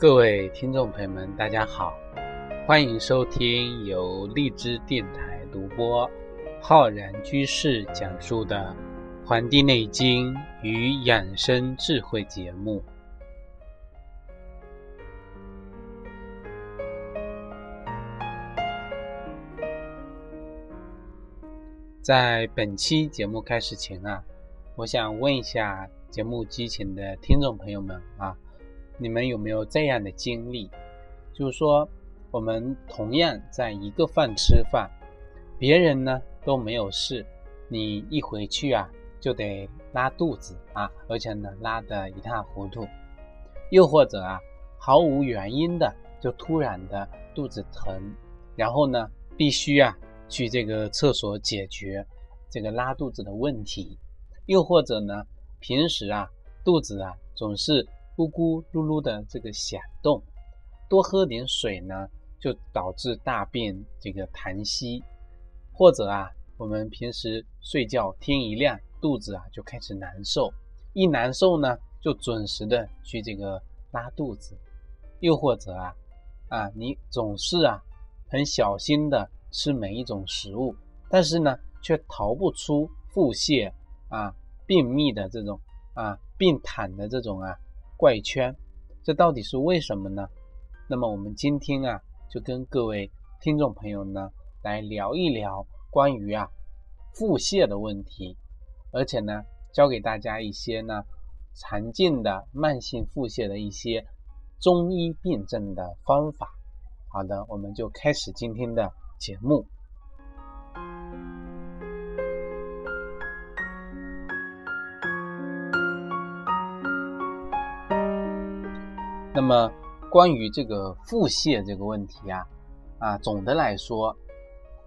各位听众朋友们，大家好，欢迎收听由荔枝电台独播、浩然居士讲述的《黄帝内经与养生智慧》节目。在本期节目开始前啊，我想问一下节目机前的听众朋友们啊，你们有没有这样的经历？就是说，我们同样在一个饭吃饭，别人呢都没有事，你一回去啊就得拉肚子啊，而且呢拉得一塌糊涂。又或者啊，毫无原因的就突然的肚子疼，然后呢必须啊。去这个厕所解决这个拉肚子的问题，又或者呢，平时啊肚子啊总是咕咕噜噜的这个响动，多喝点水呢就导致大便这个痰稀，或者啊我们平时睡觉天一亮肚子啊就开始难受，一难受呢就准时的去这个拉肚子，又或者啊啊你总是啊很小心的。吃每一种食物，但是呢，却逃不出腹泻啊、便秘的这种啊、病毯的这种啊怪圈，这到底是为什么呢？那么我们今天啊，就跟各位听众朋友呢来聊一聊关于啊腹泻的问题，而且呢，教给大家一些呢常见的慢性腹泻的一些中医辨证的方法。好的，我们就开始今天的。节目。那么，关于这个腹泻这个问题啊，啊，总的来说，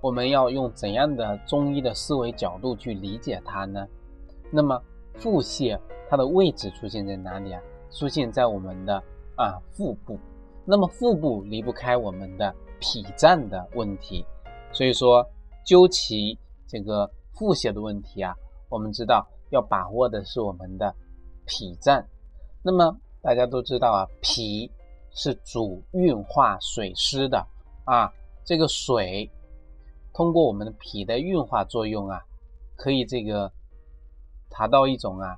我们要用怎样的中医的思维角度去理解它呢？那么，腹泻它的位置出现在哪里啊？出现在我们的啊腹部。那么，腹部离不开我们的。脾脏的问题，所以说究其这个腹泻的问题啊，我们知道要把握的是我们的脾脏。那么大家都知道啊，脾是主运化水湿的啊，这个水通过我们的脾的运化作用啊，可以这个达到一种啊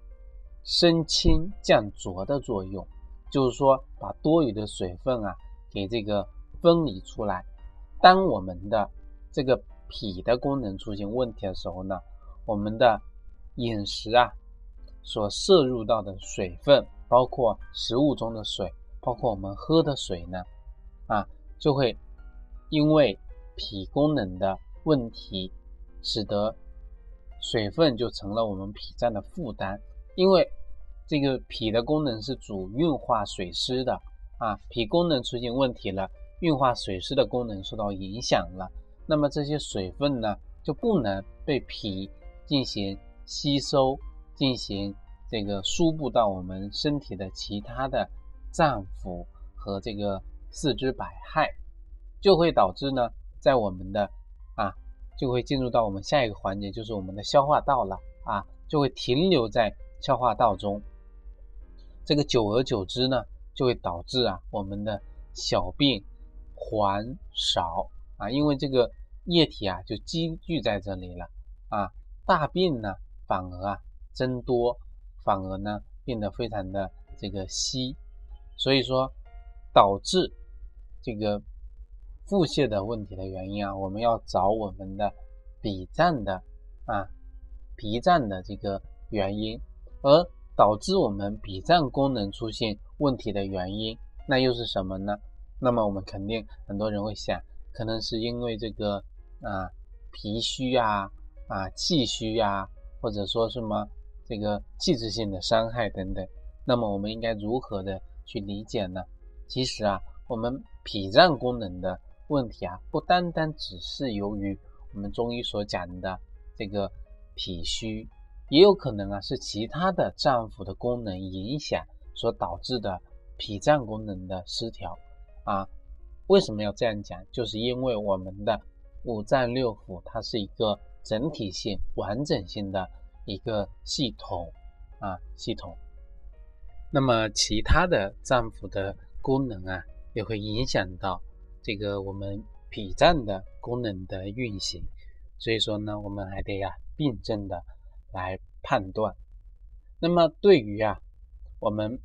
升清降浊的作用，就是说把多余的水分啊给这个。分离出来。当我们的这个脾的功能出现问题的时候呢，我们的饮食啊所摄入到的水分，包括食物中的水，包括我们喝的水呢，啊，就会因为脾功能的问题，使得水分就成了我们脾脏的负担。因为这个脾的功能是主运化水湿的啊，脾功能出现问题了。运化水湿的功能受到影响了，那么这些水分呢就不能被脾进行吸收，进行这个输布到我们身体的其他的脏腑和这个四肢百骸，就会导致呢，在我们的啊就会进入到我们下一个环节，就是我们的消化道了啊，就会停留在消化道中，这个久而久之呢，就会导致啊我们的小便。还少啊，因为这个液体啊就积聚在这里了啊，大便呢反而啊增多，反而呢变得非常的这个稀，所以说导致这个腹泻的问题的原因啊，我们要找我们的脾脏的啊脾脏的这个原因，而导致我们脾脏功能出现问题的原因，那又是什么呢？那么我们肯定很多人会想，可能是因为这个啊脾虚啊啊气虚啊，或者说什么这个器质性的伤害等等。那么我们应该如何的去理解呢？其实啊，我们脾脏功能的问题啊，不单单只是由于我们中医所讲的这个脾虚，也有可能啊是其他的脏腑的功能影响所导致的脾脏功能的失调。啊，为什么要这样讲？就是因为我们的五脏六腑，它是一个整体性、完整性的一个系统啊，系统。那么其他的脏腑的功能啊，也会影响到这个我们脾脏的功能的运行。所以说呢，我们还得呀辩证的来判断。那么对于啊我们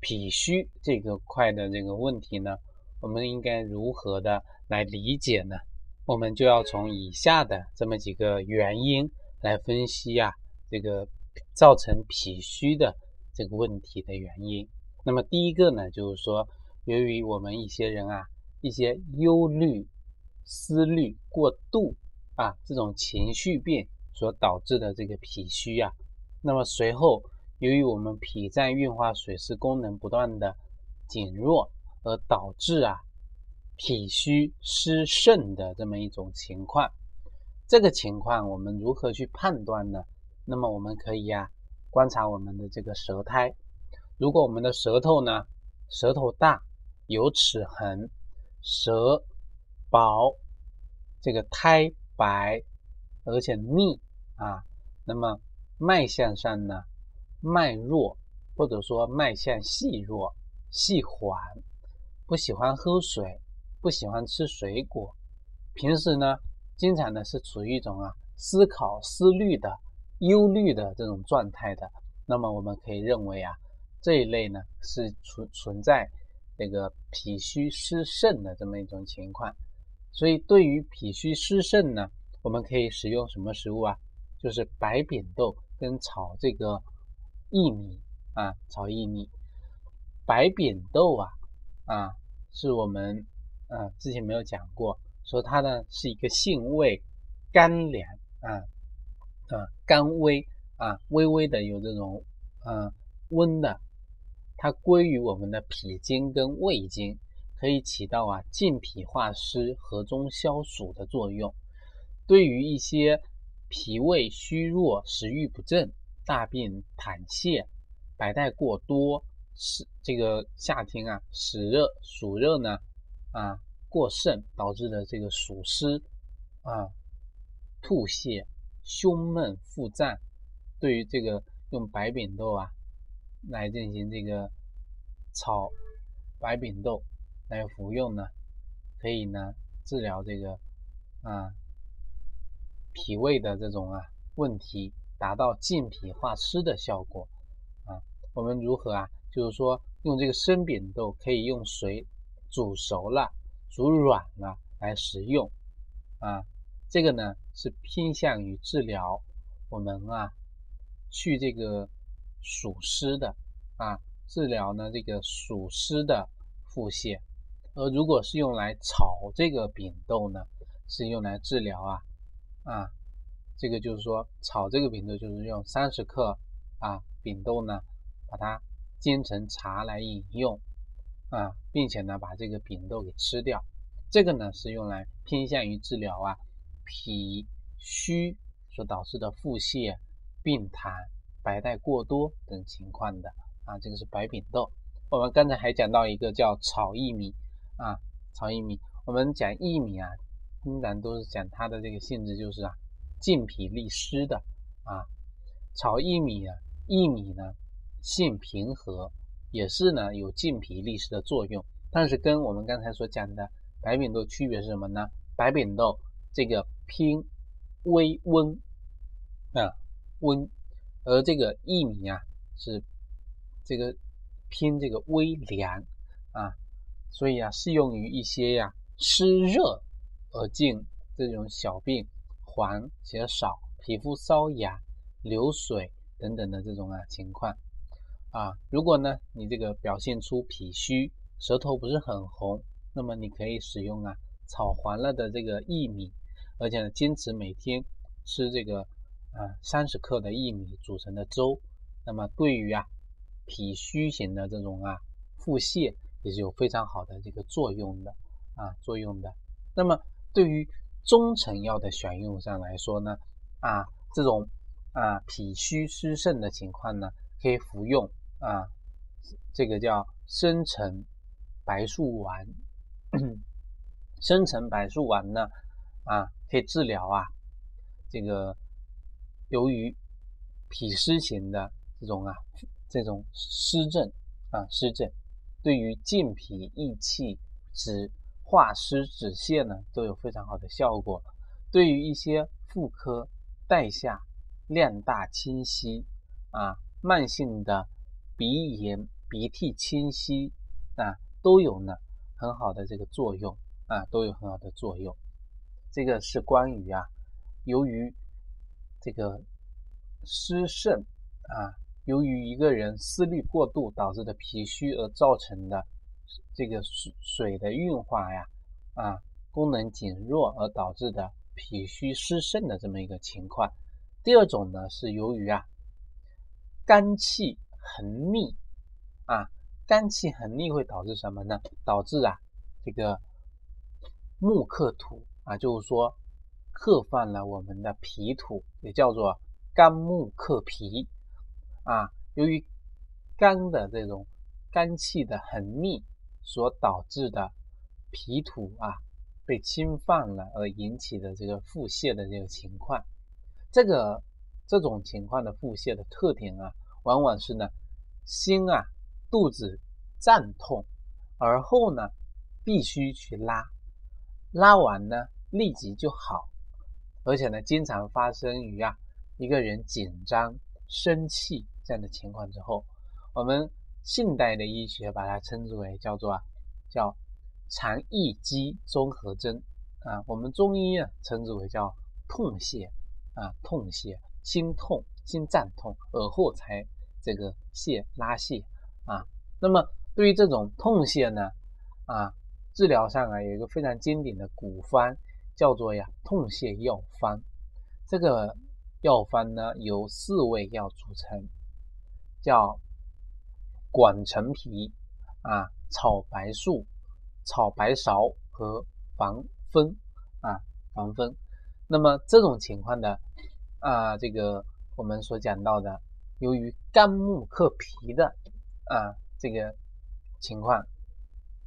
脾虚这个块的这个问题呢，我们应该如何的来理解呢？我们就要从以下的这么几个原因来分析啊，这个造成脾虚的这个问题的原因。那么第一个呢，就是说，由于我们一些人啊，一些忧虑、思虑过度啊，这种情绪病所导致的这个脾虚啊，那么随后由于我们脾脏运化水湿功能不断的减弱，而导致啊。脾虚湿盛的这么一种情况，这个情况我们如何去判断呢？那么我们可以呀观察我们的这个舌苔，如果我们的舌头呢，舌头大有齿痕，舌薄，这个苔白而且腻啊，那么脉象上呢，脉弱或者说脉象细弱、细缓，不喜欢喝水。不喜欢吃水果，平时呢，经常呢是处于一种啊思考、思虑的、忧虑的这种状态的。那么我们可以认为啊，这一类呢是存存在这个脾虚湿盛的这么一种情况。所以对于脾虚湿盛呢，我们可以使用什么食物啊？就是白扁豆跟炒这个薏米啊，炒薏米。白扁豆啊啊，是我们。啊，之前没有讲过，说它呢是一个性味甘凉啊啊甘微啊微微的有这种啊温的，它归于我们的脾经跟胃经，可以起到啊健脾化湿、和中消暑的作用。对于一些脾胃虚弱、食欲不振、大便溏泻、白带过多，是这个夏天啊湿热暑热呢。啊，过盛导致的这个暑湿啊、吐泻、胸闷、腹胀，对于这个用白扁豆啊来进行这个炒白扁豆来服用呢，可以呢治疗这个啊脾胃的这种啊问题，达到健脾化湿的效果啊。我们如何啊？就是说用这个生扁豆可以用水。煮熟了、煮软了来食用，啊，这个呢是偏向于治疗我们啊去这个暑湿的啊，治疗呢这个暑湿的腹泻。而如果是用来炒这个扁豆呢，是用来治疗啊啊，这个就是说炒这个扁豆就是用三十克啊扁豆呢，把它煎成茶来饮用。啊，并且呢，把这个扁豆给吃掉，这个呢是用来偏向于治疗啊脾虚所导致的腹泻、病痰、白带过多等情况的啊，这个是白扁豆。我们刚才还讲到一个叫炒薏米啊，炒薏米，我们讲薏米啊，通常都是讲它的这个性质就是啊健脾利湿的啊，炒薏米啊，薏米呢性平和。也是呢，有健脾利湿的作用，但是跟我们刚才所讲的白扁豆区别是什么呢？白扁豆这个偏微温啊温，而这个薏米啊是这个偏这个微凉啊，所以啊适用于一些呀湿热而进这种小病黄且少、皮肤瘙痒、流水等等的这种啊情况。啊，如果呢，你这个表现出脾虚，舌头不是很红，那么你可以使用啊炒黄了的这个薏米，而且呢，坚持每天吃这个啊三十克的薏米煮成的粥，那么对于啊脾虚型的这种啊腹泻也是有非常好的这个作用的啊作用的。那么对于中成药的选用上来说呢，啊这种啊脾虚湿盛的情况呢，可以服用。啊，这个叫生辰白术丸，生辰白术丸呢，啊，可以治疗啊，这个由于脾湿型的这种啊，这种湿症啊，湿症。对于健脾益气、止化湿止泻呢，都有非常好的效果。对于一些妇科、带下、量大清晰啊、慢性的鼻炎、鼻涕清晰啊，都有呢很好的这个作用啊，都有很好的作用。这个是关于啊，由于这个湿肾啊。由于一个人思虑过度导致的脾虚而造成的这个水水的运化呀，啊，功能减弱而导致的脾虚湿肾的这么一个情况。第二种呢是由于啊肝气横逆啊，肝气横逆会导致什么呢？导致啊这个木克土啊，就是说克犯了我们的脾土，也叫做肝木克脾。啊，由于肝的这种肝气的横逆所导致的脾土啊被侵犯了而引起的这个腹泻的这个情况，这个这种情况的腹泻的特点啊，往往是呢，心啊肚子胀痛，而后呢必须去拉，拉完呢立即就好，而且呢经常发生于啊一个人紧张生气。这样的情况之后，我们现代的医学把它称之为叫做啊，叫肠易激综合征。啊，我们中医啊称之为叫痛泻。啊，痛泻，心痛、心脏痛，而后才这个泻拉泻啊。那么对于这种痛泻呢啊，治疗上啊有一个非常经典的古方，叫做呀痛泻药方。这个药方呢由四味药组成。叫广陈皮啊，炒白术、炒白芍和防风啊，防风。那么这种情况的啊，这个我们所讲到的，由于肝木克脾的啊这个情况，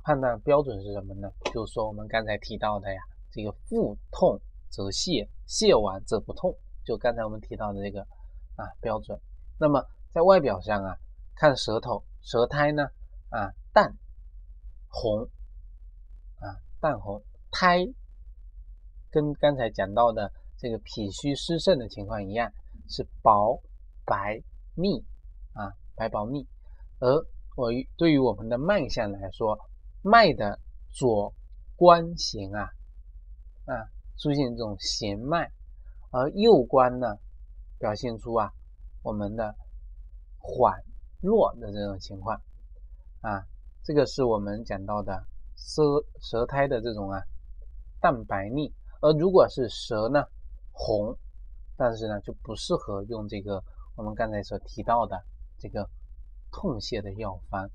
判断标准是什么呢？就是说我们刚才提到的呀，这个腹痛则泻，泻完则不痛，就刚才我们提到的这个啊标准。那么在外表上啊，看舌头，舌苔呢啊淡红啊淡红，苔跟刚才讲到的这个脾虚湿盛的情况一样，是薄白腻啊白薄腻。而我对于我们的脉象来说，脉的左关弦啊啊出现这种弦脉，而右关呢表现出啊我们的。缓弱的这种情况啊，这个是我们讲到的舌舌苔的这种啊淡白腻，而如果是舌呢红，但是呢就不适合用这个我们刚才所提到的这个痛泻的药方，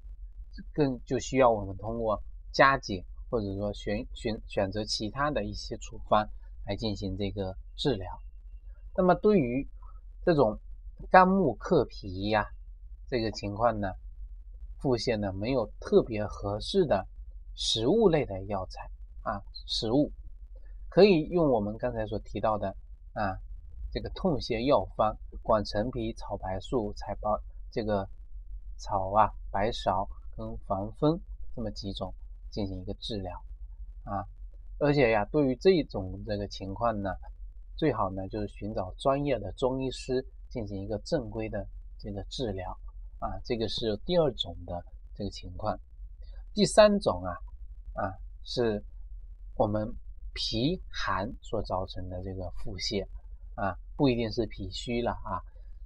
更就需要我们通过加减或者说选选选择其他的一些处方来进行这个治疗。那么对于这种肝木克脾呀。这个情况呢，腹泻呢没有特别合适的食物类的药材啊，食物可以用我们刚才所提到的啊，这个痛泻药方，广陈皮、炒白术、柴包这个炒啊白芍跟防风这么几种进行一个治疗啊，而且呀，对于这种这个情况呢，最好呢就是寻找专业的中医师进行一个正规的这个治疗。啊，这个是第二种的这个情况，第三种啊啊是我们脾寒所造成的这个腹泻啊，不一定是脾虚了啊。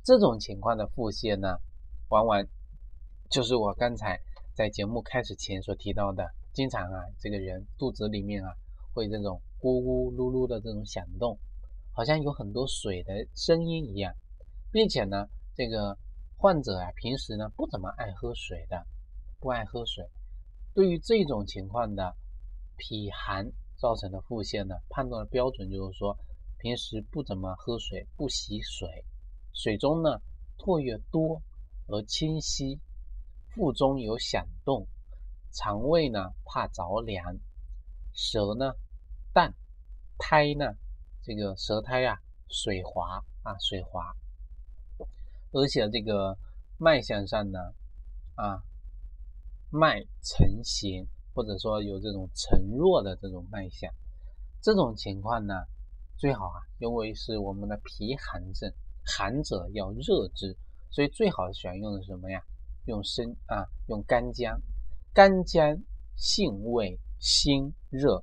这种情况的腹泻呢，往往就是我刚才在节目开始前所提到的，经常啊这个人肚子里面啊会这种咕咕噜噜的这种响动，好像有很多水的声音一样，并且呢这个。患者啊，平时呢不怎么爱喝水的，不爱喝水。对于这种情况的脾寒造成的腹泻呢，判断的标准就是说，平时不怎么喝水，不洗水，水中呢唾液多而清晰，腹中有响动，肠胃呢怕着凉，舌呢淡，苔呢这个舌苔啊水滑啊水滑。而且这个脉象上呢，啊，脉沉弦，或者说有这种沉弱的这种脉象。这种情况呢，最好啊，因为是我们的脾寒症，寒者要热之，所以最好选用的什么呀？用生啊，用干姜。干姜性味辛热，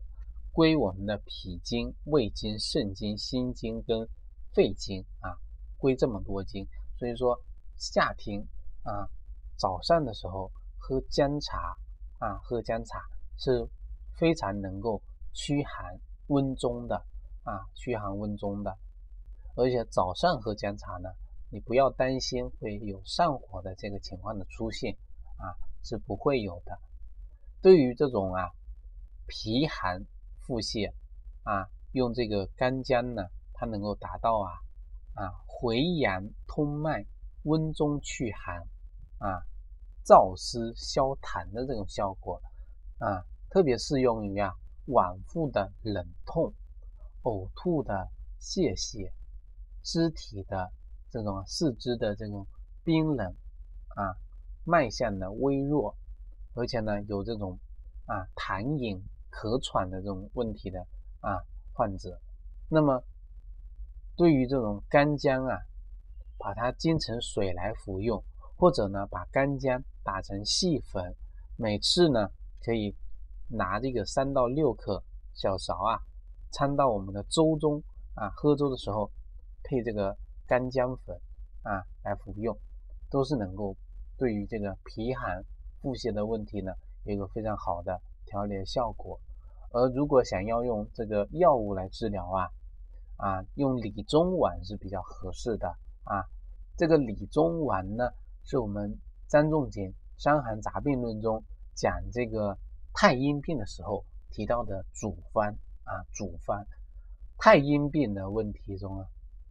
归我们的脾经、胃经、肾经、心经跟肺经啊，归这么多经。所以说夏天啊，早上的时候喝姜茶啊，喝姜茶是非常能够驱寒。温中的啊，驱寒温中的，而且早上喝姜茶呢，你不要担心会有上火的这个情况的出现啊，是不会有的。对于这种啊脾寒腹泻啊，用这个干姜呢，它能够达到啊啊回阳通脉、温中祛寒啊、燥湿消痰的这种效果啊，特别适用于啊。脘腹的冷痛、呕吐的泄泻、肢体的这种四肢的这种冰冷啊、脉象的微弱，而且呢有这种啊痰饮、咳喘的这种问题的啊患者，那么对于这种干姜啊，把它煎成水来服用，或者呢把干姜打成细粉，每次呢可以。拿这个三到六克小勺啊，掺到我们的粥中啊，喝粥的时候配这个干姜粉啊来服用，都是能够对于这个脾寒腹泻的问题呢有一个非常好的调理效果。而如果想要用这个药物来治疗啊，啊用理中丸是比较合适的啊。这个理中丸呢，是我们张仲景《伤寒杂病论》中讲这个。太阴病的时候提到的主方啊，主方太阴病的问题中啊，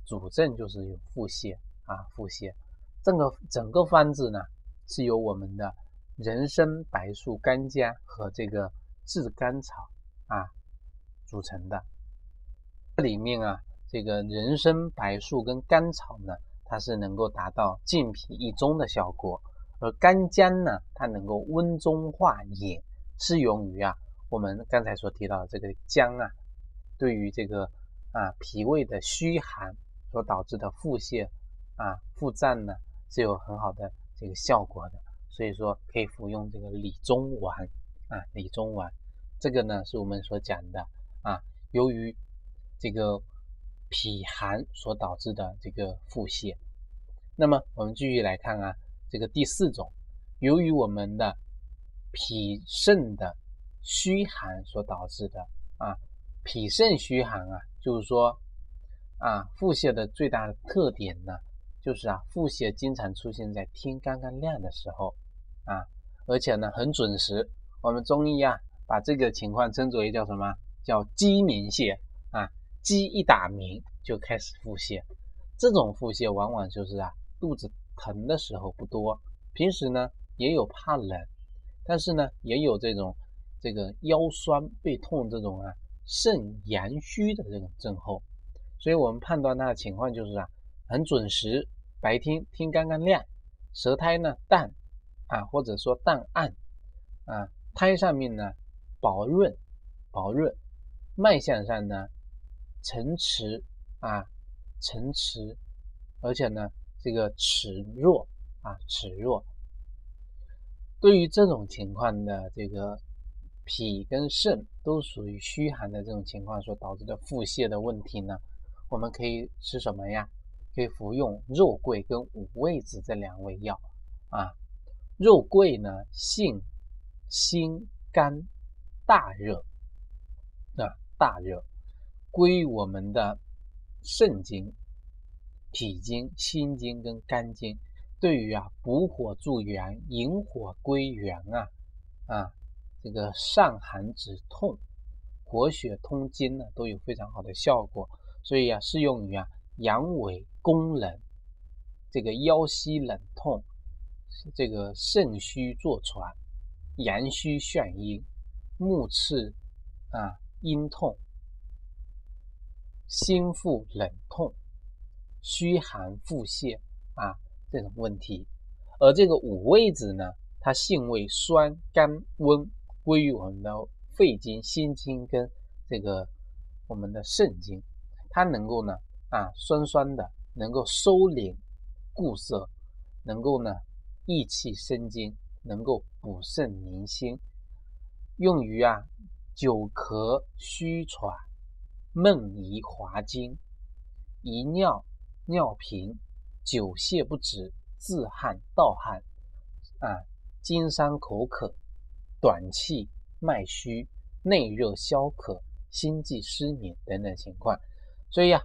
主症就是有腹泻啊，腹泻。这个整个方子呢，是由我们的人参、白术、干姜和这个炙甘草啊组成的。这里面啊，这个人参、白术跟甘草呢，它是能够达到健脾益中的效果，而干姜呢，它能够温中化饮。适用于啊，我们刚才所提到这个姜啊，对于这个啊脾胃的虚寒所导致的腹泻啊腹胀呢，是有很好的这个效果的。所以说可以服用这个理中丸啊，理中丸，这个呢是我们所讲的啊，由于这个脾寒所导致的这个腹泻。那么我们继续来看啊，这个第四种，由于我们的脾肾的虚寒所导致的啊，脾肾虚寒啊，就是说啊，腹泻的最大的特点呢，就是啊，腹泻经常出现在天刚刚亮的时候啊，而且呢很准时。我们中医啊，把这个情况称之为叫什么？叫鸡鸣泻啊，鸡一打鸣就开始腹泻。这种腹泻往往就是啊，肚子疼的时候不多，平时呢也有怕冷。但是呢，也有这种这个腰酸背痛这种啊肾阳虚的这种症候，所以我们判断他的情况就是啊很准时，白天天刚刚亮，舌苔呢淡啊或者说淡暗啊苔上面呢薄润薄润，脉象上呢沉迟啊沉迟，而且呢这个齿弱啊齿弱。对于这种情况的这个脾跟肾都属于虚寒的这种情况所导致的腹泻的问题呢，我们可以吃什么呀？可以服用肉桂跟五味子这两味药啊。肉桂呢，性辛甘大热，啊大热，归我们的肾经、脾经、心经跟肝经。对于啊补火助元、引火归元啊啊这个散寒止痛、活血通经呢，都有非常好的效果。所以啊，适用于啊阳痿、宫冷、这个腰膝冷痛、这个肾虚坐喘、阳虚眩晕、目赤啊阴痛、心腹冷痛、虚寒腹泻啊。这种问题，而这个五味子呢，它性味酸、甘、温，归于我们的肺经、心经跟这个我们的肾经。它能够呢啊酸酸的，能够收敛固涩，能够呢益气生津，能够补肾宁心，用于啊久咳虚喘、闷遗滑精、遗尿、尿频、久泻不止、自汗盗汗啊。经伤口渴、短气、脉虚、内热消渴、心悸失眠等等情况，所以呀，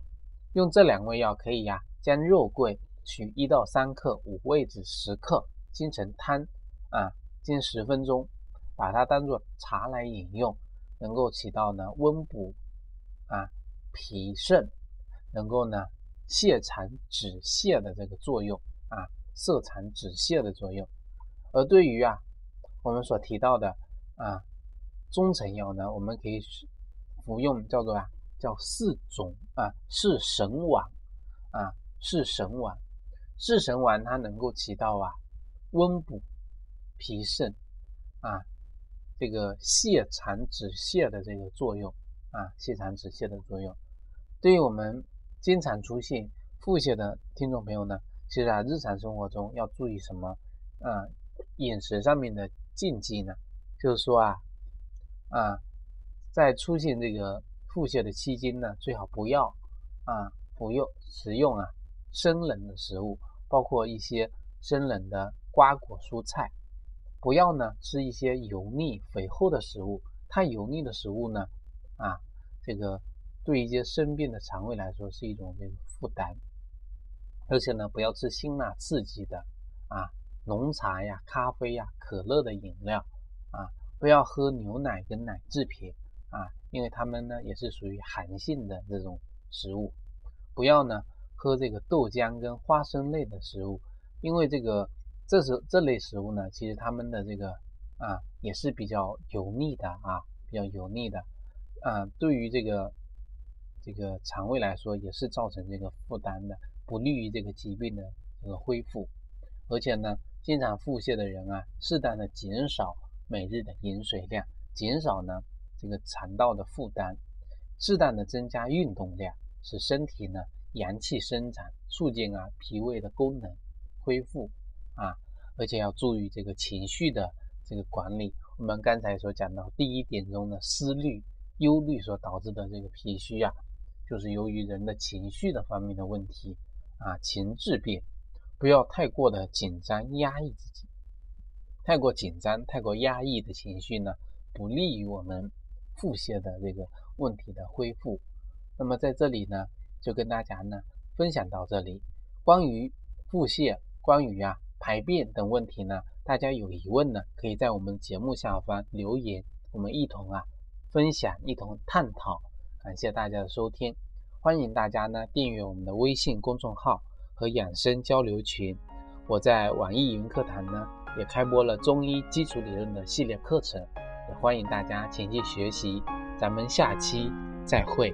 用这两味药可以呀，将肉桂取一到三克，五味子十克，煎成汤啊，煎十分钟，把它当做茶来饮用，能够起到呢温补啊脾肾，能够呢泻肠止泻的这个作用啊，涩肠止泻的作用。而对于啊，我们所提到的啊中成药呢，我们可以服用叫做啊叫四种啊四神丸啊四神丸，四神丸它能够起到啊温补脾肾啊这个泻肠止泻的这个作用啊泻肠止泻的作用。对于我们经常出现腹泻的听众朋友呢，其实啊日常生活中要注意什么啊？饮食上面的禁忌呢，就是说啊啊，在出现这个腹泻的期间呢，最好不要啊服用食用啊生冷的食物，包括一些生冷的瓜果蔬菜，不要呢吃一些油腻肥厚的食物。太油腻的食物呢啊，这个对一些生病的肠胃来说是一种这个负担，而且呢不要吃辛辣刺激的啊。浓茶呀、咖啡呀、可乐的饮料啊，不要喝牛奶跟奶制品啊，因为它们呢也是属于寒性的这种食物。不要呢喝这个豆浆跟花生类的食物，因为这个这是这类食物呢，其实它们的这个啊也是比较油腻的啊，比较油腻的啊，对于这个这个肠胃来说也是造成这个负担的，不利于这个疾病的这个恢复，而且呢。经常腹泻的人啊，适当的减少每日的饮水量，减少呢这个肠道的负担，适当的增加运动量，使身体呢阳气生长，促进啊脾胃的功能恢复啊，而且要注意这个情绪的这个管理。我们刚才所讲到第一点中的思虑、忧虑所导致的这个脾虚啊，就是由于人的情绪的方面的问题啊，情志病。不要太过的紧张压抑自己，太过紧张、太过压抑的情绪呢，不利于我们腹泻的这个问题的恢复。那么在这里呢，就跟大家呢分享到这里。关于腹泻、关于啊排便等问题呢，大家有疑问呢，可以在我们节目下方留言，我们一同啊分享、一同探讨。感谢大家的收听，欢迎大家呢订阅我们的微信公众号。和养生交流群，我在网易云课堂呢也开播了中医基础理论的系列课程，也欢迎大家前去学习。咱们下期再会。